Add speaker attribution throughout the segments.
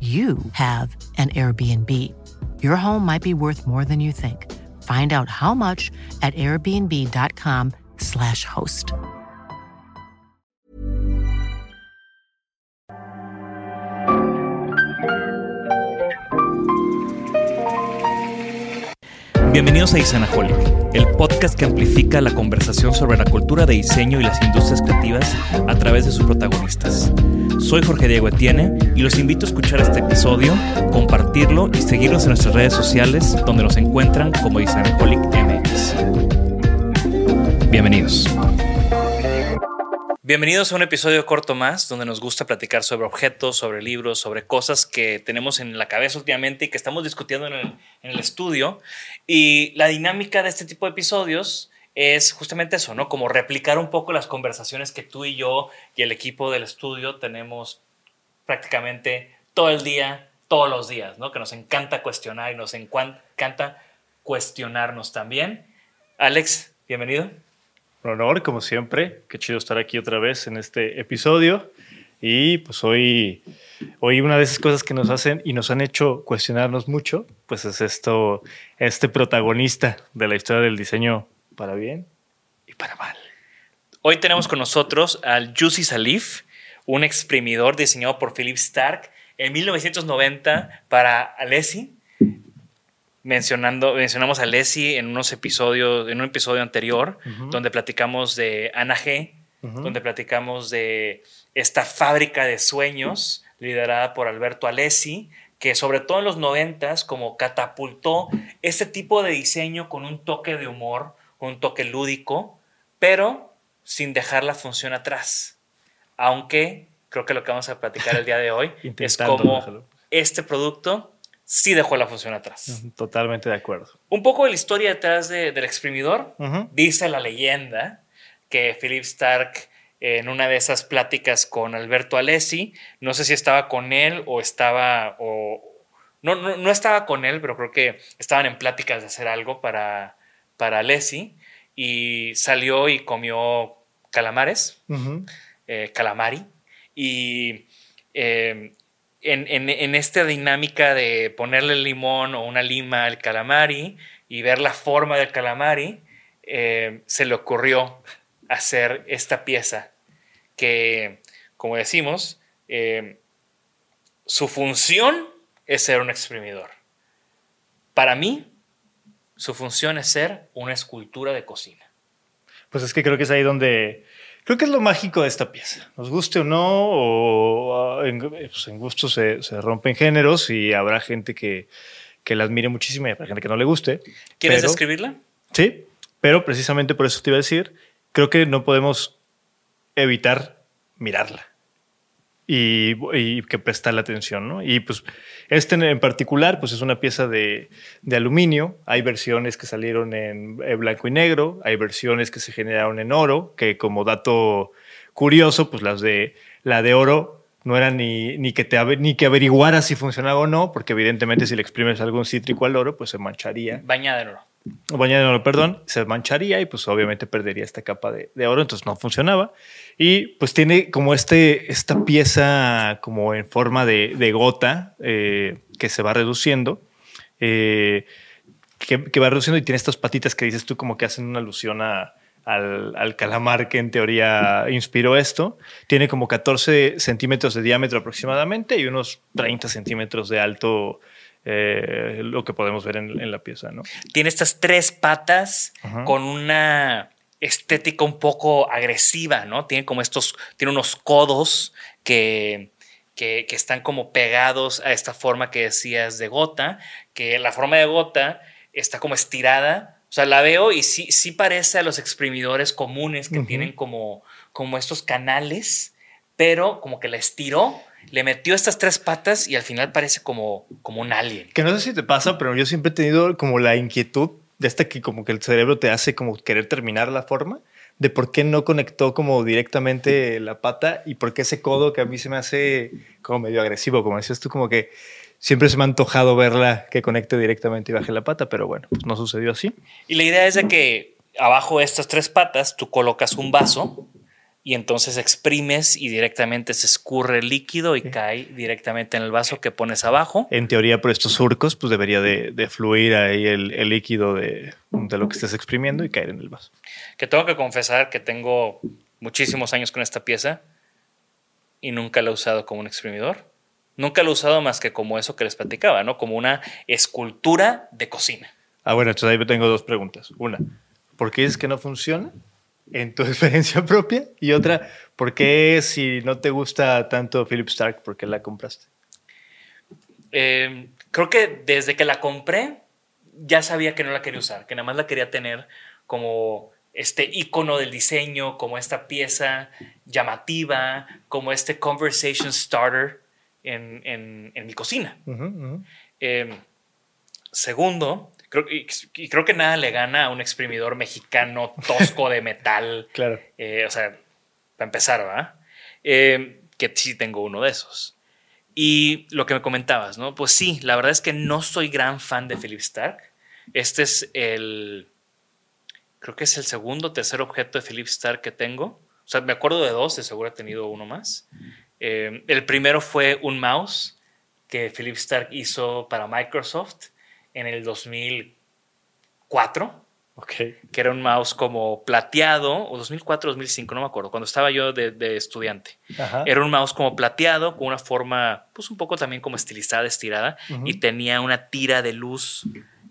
Speaker 1: you have an Airbnb. Your home might be worth more than you think. Find out how much at airbnb.com/slash host.
Speaker 2: Bienvenidos a Isanaholic, el podcast que amplifica la conversación sobre la cultura de diseño y las industrias creativas a través de sus protagonistas. Soy Jorge Diego Etienne y los invito a escuchar este episodio, compartirlo y seguirnos en nuestras redes sociales donde nos encuentran como Isanaholic MX. Bienvenidos. Bienvenidos a un episodio corto más donde nos gusta platicar sobre objetos, sobre libros, sobre cosas que tenemos en la cabeza últimamente y que estamos discutiendo en el, en el estudio. Y la dinámica de este tipo de episodios es justamente eso, ¿no? Como replicar un poco las conversaciones que tú y yo y el equipo del estudio tenemos prácticamente todo el día, todos los días, ¿no? Que nos encanta cuestionar y nos encanta cuestionarnos también. Alex, bienvenido.
Speaker 3: Un honor, como siempre. Qué chido estar aquí otra vez en este episodio. Y pues hoy, hoy una de esas cosas que nos hacen y nos han hecho cuestionarnos mucho, pues es esto, este protagonista de la historia del diseño para bien y para mal.
Speaker 2: Hoy tenemos con nosotros al Juicy Salif, un exprimidor diseñado por Philip Stark en 1990 para Alessi. Mencionando, mencionamos a Alessi en unos episodios, en un episodio anterior, uh -huh. donde platicamos de Ana G, uh -huh. donde platicamos de esta fábrica de sueños liderada por Alberto Alessi, que sobre todo en los noventas como catapultó este tipo de diseño con un toque de humor, un toque lúdico, pero sin dejar la función atrás. Aunque creo que lo que vamos a platicar el día de hoy es déjalo. este producto sí dejó la función atrás.
Speaker 3: Totalmente de acuerdo.
Speaker 2: Un poco de la historia detrás de, del exprimidor. Uh -huh. Dice la leyenda que Philip Stark en una de esas pláticas con Alberto Alessi, no sé si estaba con él o estaba, o, no, no, no estaba con él, pero creo que estaban en pláticas de hacer algo para, para Alessi y salió y comió calamares, uh -huh. eh, calamari, y eh, en, en, en, esta dinámica de ponerle limón o una lima al calamari y ver la forma del calamari, eh, se le ocurrió hacer esta pieza que, como decimos, su función es ser un exprimidor. Para mí, su función es ser una escultura de cocina.
Speaker 3: Pues es que creo que es ahí donde creo que es lo mágico de esta pieza. Nos guste o no, o en, pues en gusto se, se, rompen géneros y habrá gente que, que la admire muchísimo y habrá gente que no le guste.
Speaker 2: ¿Quieres pero, describirla?
Speaker 3: Sí, pero precisamente por eso te iba a decir, creo que no podemos evitar mirarla y, y que prestarle atención, ¿no? Y pues este en particular, pues es una pieza de, de, aluminio. Hay versiones que salieron en blanco y negro, hay versiones que se generaron en oro, que como dato curioso, pues las de la de oro no era ni, ni, que te, ni que averiguara si funcionaba o no, porque evidentemente si le exprimes algún cítrico al oro, pues se mancharía.
Speaker 2: Bañada en oro.
Speaker 3: Bañada en oro, perdón, se mancharía y pues obviamente perdería esta capa de, de, oro, entonces no funcionaba. Y pues tiene como este, esta pieza como en forma de, de gota eh, que se va reduciendo. Eh, que, que, va reduciendo y tiene estas patitas que dices tú como que hacen una alusión a, al, al, calamar que en teoría inspiró esto. Tiene como 14 centímetros de diámetro aproximadamente y unos 30 centímetros de alto, eh, lo que podemos ver en, en, la pieza. ¿no?
Speaker 2: Tiene estas tres patas Ajá. con una estética un poco agresiva, ¿no? Tiene como estos, tiene unos codos que, que, que están como pegados a esta forma que decías de gota, que la forma de gota está como estirada o sea, la veo y sí, sí parece a los exprimidores comunes que uh -huh. tienen como, como estos canales, pero como que la estiró, le metió estas tres patas y al final parece como, como un alien.
Speaker 3: Que no sé si te pasa, pero yo siempre he tenido como la inquietud de esta que como que el cerebro te hace como querer terminar la forma, de por qué no conectó como directamente la pata y por qué ese codo que a mí se me hace como medio agresivo, como decías tú, como que siempre se me ha antojado verla que conecte directamente y baje la pata, pero bueno, pues no sucedió así.
Speaker 2: Y la idea es de que abajo de estas tres patas tú colocas un vaso y entonces exprimes y directamente se escurre el líquido y sí. cae directamente en el vaso que pones abajo.
Speaker 3: En teoría, por estos surcos, pues debería de, de fluir ahí el, el líquido de, de, lo que estés exprimiendo y caer en el vaso.
Speaker 2: Que tengo que confesar que tengo muchísimos años con esta pieza y nunca la he usado como un exprimidor. Nunca lo he usado más que como eso que les platicaba, ¿no? Como una escultura de cocina.
Speaker 3: Ah, bueno, entonces ahí tengo dos preguntas. Una, ¿por qué es que no funciona en tu experiencia propia? Y otra, ¿por qué si no te gusta tanto Philip Stark, por qué la compraste?
Speaker 2: Eh, creo que desde que la compré ya sabía que no la quería usar, que nada más la quería tener como este icono del diseño, como esta pieza llamativa, como este conversation starter en, en, en mi cocina. Uh -huh, uh -huh. Eh, segundo, creo, y, y, creo que nada le gana a un exprimidor mexicano tosco de metal.
Speaker 3: claro.
Speaker 2: Eh, o sea, para empezar, ¿verdad? Eh, que sí tengo uno de esos. Y lo que me comentabas, ¿no? Pues sí, la verdad es que no soy gran fan de Philip Stark. Este es el. Creo que es el segundo o tercer objeto de Philip Stark que tengo. O sea, me acuerdo de dos, de seguro he tenido uno más. Eh, el primero fue un mouse que Philip Stark hizo para Microsoft en el 2004.
Speaker 3: Okay.
Speaker 2: Que era un mouse como plateado, o 2004, 2005, no me acuerdo, cuando estaba yo de, de estudiante. Ajá. Era un mouse como plateado, con una forma, pues un poco también como estilizada, estirada, uh -huh. y tenía una tira de luz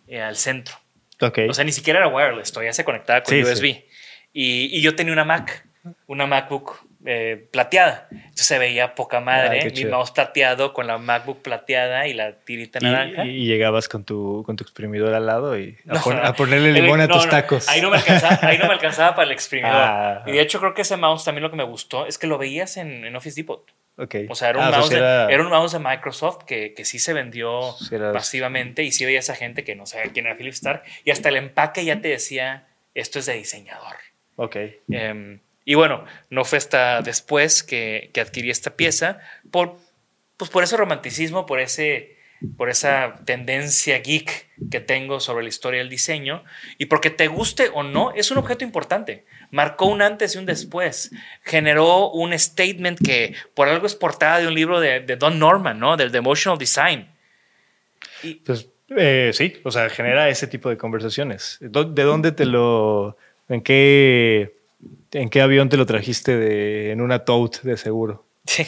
Speaker 2: eh, al centro.
Speaker 3: Okay.
Speaker 2: O sea, ni siquiera era wireless, todavía se conectaba con sí, USB. Sí. Y, y, yo tenía una Mac, una MacBook eh, plateada. Entonces se veía poca madre, ah, mi mouse plateado con la MacBook plateada y la tirita
Speaker 3: y,
Speaker 2: naranja.
Speaker 3: Y, llegabas con tu, con tu exprimidor al lado y a, no, pon, a ponerle limón el, a tus no, tacos.
Speaker 2: Ahí no, me alcanzaba, ahí no me alcanzaba para el exprimidor. Ah, y de hecho creo que ese mouse también lo que me gustó es que lo veías en, en Office Depot.
Speaker 3: Okay.
Speaker 2: O sea, era un,
Speaker 3: ah,
Speaker 2: mouse,
Speaker 3: pues era...
Speaker 2: De, era un mouse de Microsoft que, que sí se vendió sí era... pasivamente y sí veía esa gente que no sabía quién era Philip Stark y hasta el empaque ya te decía, esto es de diseñador.
Speaker 3: Ok.
Speaker 2: Um, y bueno, no fue hasta después que, que, adquirí esta pieza por, pues por ese romanticismo, por, ese, por esa tendencia geek que tengo sobre la historia del diseño y porque te guste o no, es un objeto importante. Marcó un antes y un después. Generó un statement que por algo es portada de un libro de, de Don Norman, ¿no? Del The Emotional Design.
Speaker 3: Y, pues eh, sí, o sea, genera ese tipo de conversaciones. ¿De dónde te lo... ¿En qué ¿En qué avión te lo trajiste de, en una tote de seguro?
Speaker 2: Sí,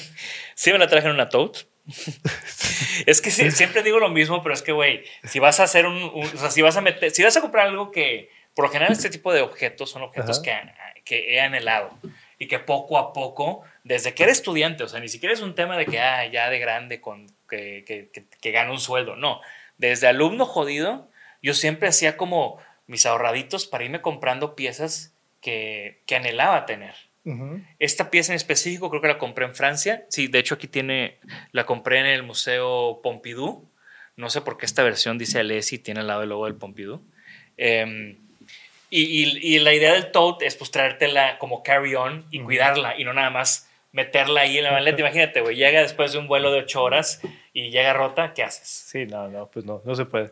Speaker 2: sí me la traje en una tote. es que sí, siempre digo lo mismo, pero es que, güey, si vas a hacer un, un, o sea, si vas a meter, si vas a comprar algo que, por lo general, este tipo de objetos son objetos que, que he anhelado y que poco a poco, desde que eres estudiante, o sea, ni siquiera es un tema de que, ah, ya de grande, con, que, que, que, que gano un sueldo, no. Desde alumno jodido, yo siempre hacía como mis ahorraditos para irme comprando piezas que, que anhelaba tener. Uh -huh. Esta pieza en específico creo que la compré en Francia. Sí, de hecho aquí tiene, la compré en el Museo Pompidou. No sé por qué esta versión dice Alessi y tiene al lado el logo del Pompidou. Eh, y, y, y, la idea del tote es pues traértela como carry-on y uh -huh. cuidarla y no nada más meterla ahí en la maleta. Imagínate, güey, llega después de un vuelo de ocho horas y llega rota, ¿qué haces?
Speaker 3: Sí, no, no, pues no, no se puede.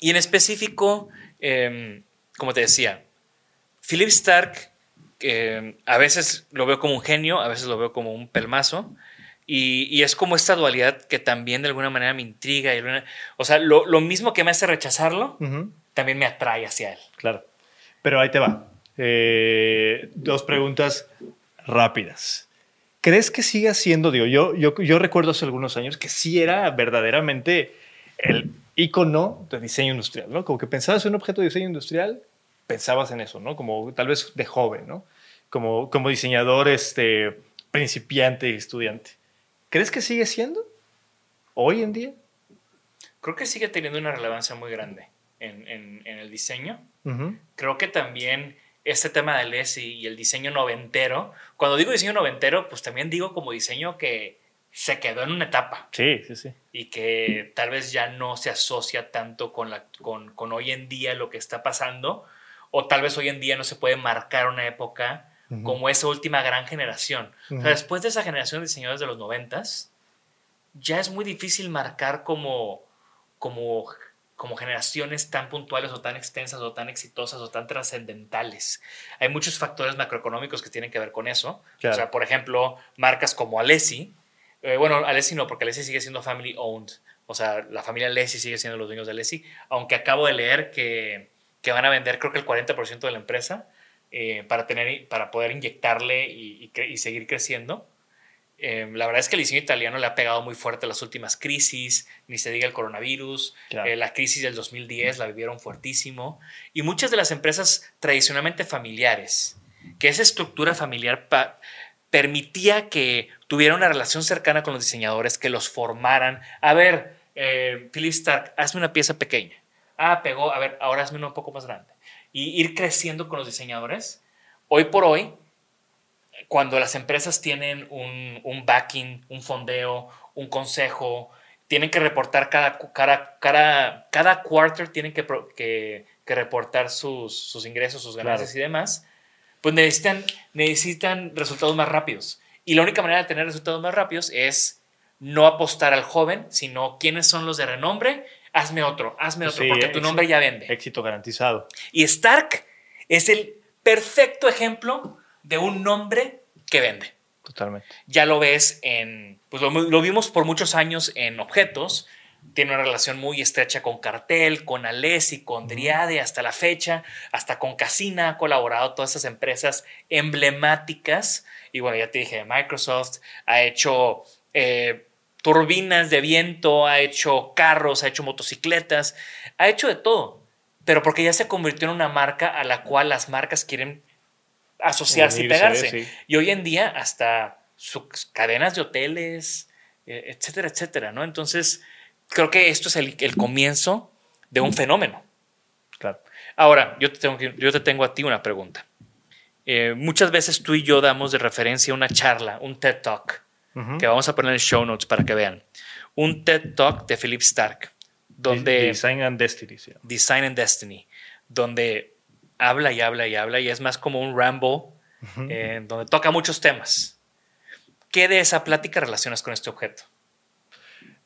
Speaker 2: Y en específico, em, como te decía, Philip Stark em, a veces lo veo como un genio, a veces lo veo como un pelmazo. Y, y es como esta dualidad que también de alguna manera me intriga. Y alguna- o sea, lo, lo mismo que me hace rechazarlo, también me atrae hacia él.
Speaker 3: claro. Pero ahí te va. Eh, dos preguntas rápidas. ¿Crees que siga siendo, digo, yo, yo, yo recuerdo hace algunos años que sí era verdaderamente el icono de diseño industrial, ¿no? Como que pensabas en un objeto de diseño industrial, pensabas en eso, ¿no? Como tal vez de joven, ¿no? Como, como diseñador este, principiante y estudiante. ¿Crees que sigue siendo hoy en día?
Speaker 2: Creo que sigue teniendo una relevancia muy grande en, en- en el diseño.
Speaker 3: Ujú.
Speaker 2: Creo que también este tema del ESI y el diseño noventero, cuando digo diseño noventero, pues también digo como diseño que se quedó en una etapa.
Speaker 3: Sí, sí, sí.
Speaker 2: y que tal vez ya no se asocia tanto con, la, con, con hoy en día lo que está pasando, o tal vez hoy en día no se puede marcar una época como esa última gran generación. O sea, después de esa generación de diseñadores de los noventas, ya es muy difícil marcar como, como, como generaciones tan puntuales o tan extensas o tan exitosas o tan trascendentales. Hay muchos factores macroeconómicos que tienen que ver con eso.
Speaker 3: Claro.
Speaker 2: O sea, por ejemplo, marcas como Alessi, eh, bueno, Alessi no, porque Alessi sigue siendo family owned. O sea, la familia Alessi sigue siendo los dueños de Alessi, aunque acabo de leer que, que van a vender creo que el 40% de la empresa eh, para, tener, para poder inyectarle y, y cre- y seguir creciendo. Eh, la verdad es que el diseño italiano le ha pegado muy fuerte las últimas crisis, ni se diga el coronavirus,
Speaker 3: Claro.
Speaker 2: eh, la crisis del 2010 la vivieron fuertísimo, y muchas de las empresas tradicionalmente familiares, que esa estructura familiar permitía que tuviera una relación cercana con los diseñadores, que los formaran. A ver, eh, Philip Stark, hazme una pieza pequeña. Ah, pegó, a ver, ahora hazme una un poco más grande. Y ir creciendo con los diseñadores. Hoy por hoy, cuando las empresas tienen un, un backing, un fondeo, un consejo, tienen que reportar cada, cada, cada, cada quarter, tienen que, que, que reportar sus, sus ingresos, sus ganancias
Speaker 3: Claro.
Speaker 2: y demás, pues necesitan, necesitan resultados más rápidos. Y la única manera de tener resultados más rápidos es no apostar al joven, sino quiénes son los de renombre. Hazme otro, hazme otro,
Speaker 3: Sí,
Speaker 2: porque tu nombre ya vende.
Speaker 3: Éxito garantizado.
Speaker 2: Y Stark es el perfecto ejemplo de un nombre que vende.
Speaker 3: Totalmente.
Speaker 2: Ya lo ves en, pues lo, lo vimos por muchos años en objetos. Tiene una relación muy estrecha con Cartel, con Alessi, con Driade hasta la fecha, hasta con Casina ha colaborado todas esas empresas emblemáticas. Y bueno, ya te dije, Microsoft ha hecho eh, turbinas de viento, ha hecho carros, ha hecho motocicletas, ha hecho de todo. Pero porque ya se convirtió en una marca a la cual las marcas quieren asociarse y pegarse.
Speaker 3: sí.
Speaker 2: Y hoy en día hasta sus cadenas de hoteles, eh, etcétera, etcétera, ¿no? Entonces, creo que esto es el, el comienzo de un fenómeno.
Speaker 3: Claro.
Speaker 2: Ahora, yo te tengo, yo te tengo a ti una pregunta. Eh, muchas veces tú y yo damos de referencia una charla, un TED Talk,
Speaker 3: Ujú.
Speaker 2: que vamos a poner en show notes para que vean. Un TED Talk de Philip Stark, donde...
Speaker 3: Design and Destiny. sí.
Speaker 2: Design and Destiny, donde habla y habla y habla y es más como un ramble, eh, donde toca muchos temas. ¿Qué de esa plática relacionas con este objeto?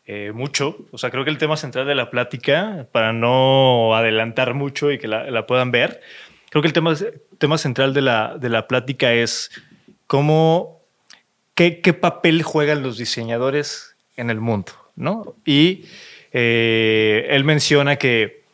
Speaker 3: Eh, mucho. O sea, creo que el tema central de la plática, para no adelantar mucho y que la, la puedan ver, creo que el tema, tema central de la, de la plática es cómo, qué, qué papel juegan los diseñadores en el mundo, ¿no? Y eh, él menciona que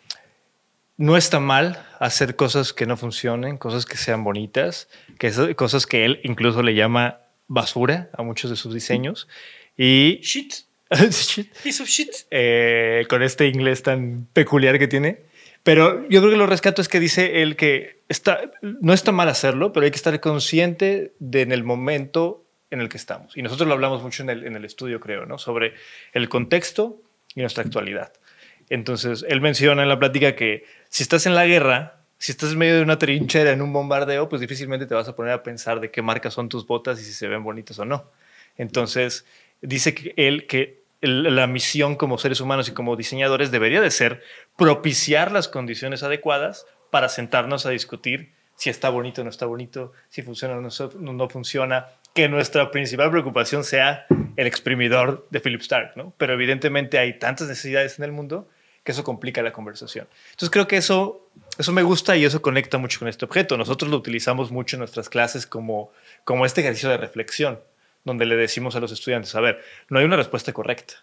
Speaker 3: no está mal hacer cosas que no funcionen, cosas que sean bonitas, que eso- cosas que él incluso le llama basura a muchos de sus diseños. Y
Speaker 2: Shit,
Speaker 3: Shit.
Speaker 2: piece of shit.
Speaker 3: Eh, con este inglés tan peculiar que tiene. Pero yo creo que lo rescato es que dice él que está, no está mal hacerlo, pero hay que estar consciente de en el momento en el que estamos. Y nosotros lo hablamos mucho en el, en el estudio, creo, ¿no? Sobre el contexto y nuestra actualidad. Entonces, él menciona en la plática que si estás en la guerra, si estás en medio de una trinchera, en un bombardeo, pues difícilmente te vas a poner a pensar de qué marca son tus botas y si se ven bonitas o no. Entonces, dice que él que la misión como seres humanos y como diseñadores debería de ser propiciar las condiciones adecuadas para sentarnos a discutir si está bonito o no está bonito, si funciona o no, no funciona, que nuestra principal preocupación sea el exprimidor de Philip Stark, ¿no? Pero evidentemente hay tantas necesidades en el mundo que eso complica la conversación. Entonces creo que eso, eso me gusta y eso conecta mucho con este objeto. Nosotros lo utilizamos mucho en nuestras clases como, como este ejercicio de reflexión, donde le decimos a los estudiantes, a ver, no hay una respuesta correcta.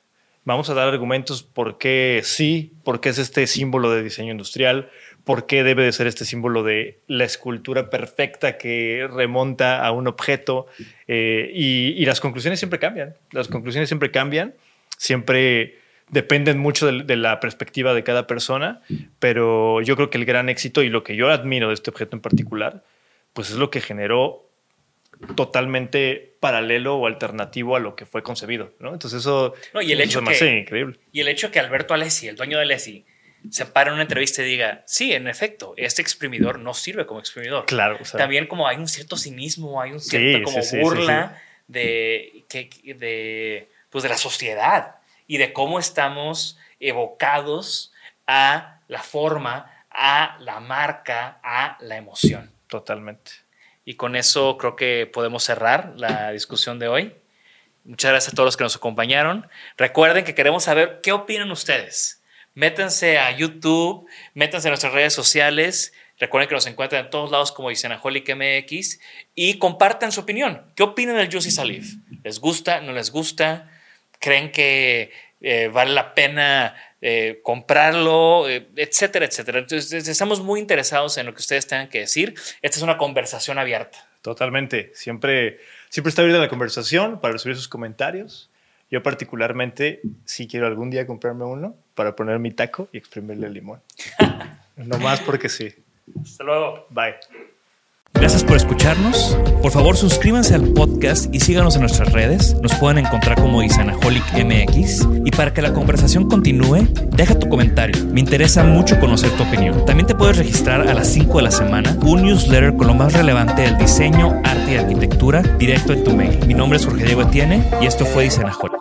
Speaker 3: Vamos a dar argumentos por qué sí, por qué es este símbolo de diseño industrial, por qué debe de ser este símbolo de la escultura perfecta que remonta a un objeto. eh, y, y las conclusiones siempre cambian. Las conclusiones siempre cambian. Siempre dependen mucho de, de la perspectiva de cada persona, pero yo creo que el gran éxito y lo que yo admiro de este objeto en particular, pues es lo que generó totalmente paralelo o alternativo a lo que fue concebido, ¿no? Entonces eso,
Speaker 2: No, y el
Speaker 3: eso
Speaker 2: hecho
Speaker 3: se me hace
Speaker 2: que-
Speaker 3: increíble.
Speaker 2: Y el hecho que Alberto Alessi, el dueño de Alessi, se para en una entrevista y diga, sí, en efecto, este exprimidor no sirve como exprimidor.
Speaker 3: Claro, o sea,
Speaker 2: También como hay un cierto cinismo, hay un cierto
Speaker 3: Sí,
Speaker 2: como
Speaker 3: sí, sí, sí,
Speaker 2: burla De, que, de, pues de la sociedad y de cómo estamos evocados a la forma, a la marca, a la emoción.
Speaker 3: totalmente.
Speaker 2: Y con eso creo que podemos cerrar la discusión de hoy. Muchas gracias a todos los que nos acompañaron. Recuerden que queremos saber qué opinan ustedes. Métanse a YouTube, métanse a nuestras redes sociales. Recuerden que nos encuentran en todos lados como Isenaholic MX y compartan su opinión. ¿Qué opinan del Juicy Salif? ¿Les gusta? ¿No les gusta? ¿Creen que eh, vale la pena eh, comprarlo? Eh, etcétera, etcétera. Entonces, estamos muy interesados en lo que ustedes tengan que decir. Esta es una conversación abierta.
Speaker 3: Totalmente. Siempre, siempre está abierta la conversación para recibir sus comentarios. Yo particularmente sí quiero algún día comprarme uno para poner mi taco y exprimirle el limón. no más porque sí.
Speaker 2: Hasta luego.
Speaker 3: Bye.
Speaker 4: Gracias por escucharnos. Por favor, suscríbanse al podcast y síganos en nuestras redes. Nos pueden encontrar como Isanaholic MX. Y para que la conversación continúe, deja tu comentario. Me interesa mucho conocer tu opinión. También te puedes registrar a las 5 de la semana un newsletter con lo más relevante del diseño, arte y arquitectura directo en tu mail. Mi nombre es Jorge Diego Etienne y esto fue Isanaholic.